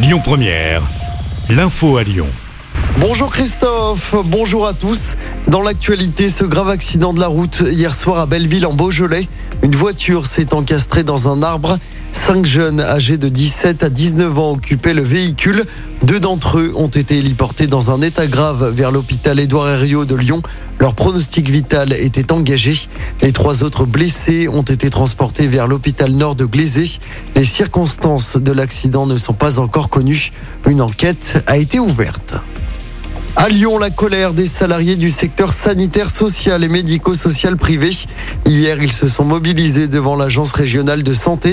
Lyon Première, l'info à Lyon. Bonjour Christophe, bonjour à tous. Dans l'actualité, ce grave accident de la route hier soir à Belleville en Beaujolais. Une voiture s'est encastrée dans un arbre. Cinq jeunes âgés de 17 à 19 ans occupaient le véhicule. Deux d'entre eux ont été héliportés dans un état grave vers l'hôpital Édouard Herriot de Lyon. Leur pronostic vital était engagé. Les trois autres blessés ont été transportés vers l'hôpital nord de Glazé. Les circonstances de l'accident ne sont pas encore connues. Une enquête a été ouverte. À Lyon, la colère des salariés du secteur sanitaire, social et médico-social privé. Hier, ils se sont mobilisés devant l'agence régionale de santé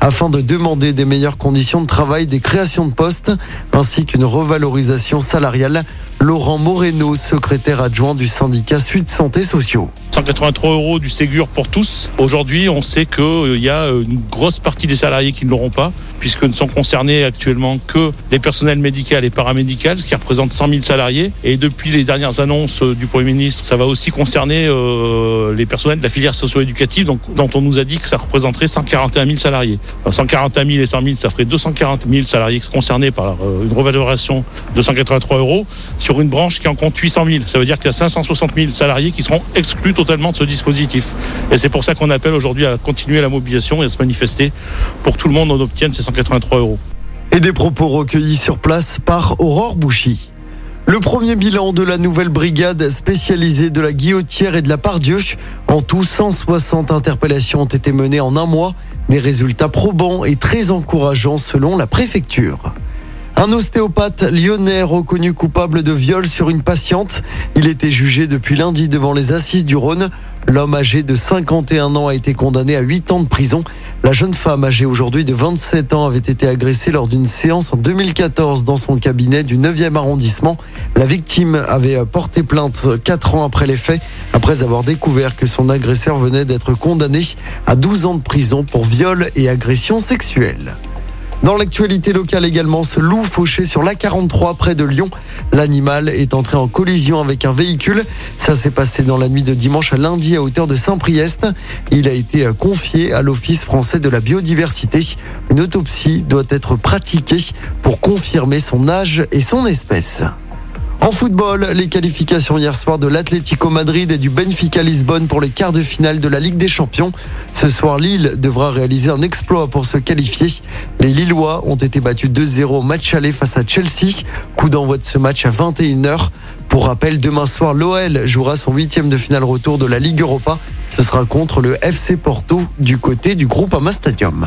afin de demander des meilleures conditions de travail, des créations de postes ainsi qu'une revalorisation salariale. Laurent Moreno, secrétaire adjoint du syndicat Sud Santé Sociaux. 183 euros du Ségur pour tous. Aujourd'hui, on sait qu'il y a une grosse partie des salariés qui ne l'auront pas, puisque ne sont concernés actuellement que les personnels médicaux et paramédicaux, ce qui représente 100 000 salariés. Et depuis les dernières annonces du Premier ministre, ça va aussi concerner euh, les personnels de la filière socio-éducative, dont on nous a dit que ça représenterait 141 000 salariés. Alors, 141 000 et 100 000, ça ferait 240 000 salariés concernés par euh, une revalorisation de 183 euros sur une branche qui en compte 800 000. Ça veut dire qu'il y a 560 000 salariés qui seront exclus totalement de ce dispositif. Et c'est pour ça qu'on appelle aujourd'hui à continuer la mobilisation et à se manifester pour que tout le monde en obtienne ces 183 euros. Et des propos recueillis sur place par Aurore Bouchy. Le premier bilan de la nouvelle brigade spécialisée de la guillotière et de la Pardieu. En tout, 160 interpellations ont été menées en un mois. Des résultats probants et très encourageants selon la préfecture. Un ostéopathe lyonnais reconnu coupable de viol sur une patiente. Il était jugé depuis lundi devant les assises du Rhône. L'homme âgé de 51 ans a été condamné à 8 ans de prison. La jeune femme âgée aujourd'hui de 27 ans avait été agressée lors d'une séance en 2014 dans son cabinet du 9e arrondissement. La victime avait porté plainte 4 ans après les faits, après avoir découvert que son agresseur venait d'être condamné à 12 ans de prison pour viol et agression sexuelle. Dans l'actualité locale également, ce loup fauché sur l'A43 près de Lyon. L'animal est entré en collision avec un véhicule. Ça s'est passé dans la nuit de dimanche à lundi à hauteur de Saint-Priest. Il a été confié à l'Office français de la biodiversité. Une autopsie doit être pratiquée pour confirmer son âge et son espèce. En football, les qualifications hier soir de l'Atlético Madrid et du Benfica Lisbonne pour les quarts de finale de la Ligue des Champions. Ce soir, Lille devra réaliser un exploit pour se qualifier. Les Lillois ont été battus 2-0 au match aller face à Chelsea. Coup d'envoi de ce match à 21h. Pour rappel, demain soir, l'OL jouera son huitième de finale retour de la Ligue Europa. Ce sera contre le FC Porto du côté du groupe Ama Stadium.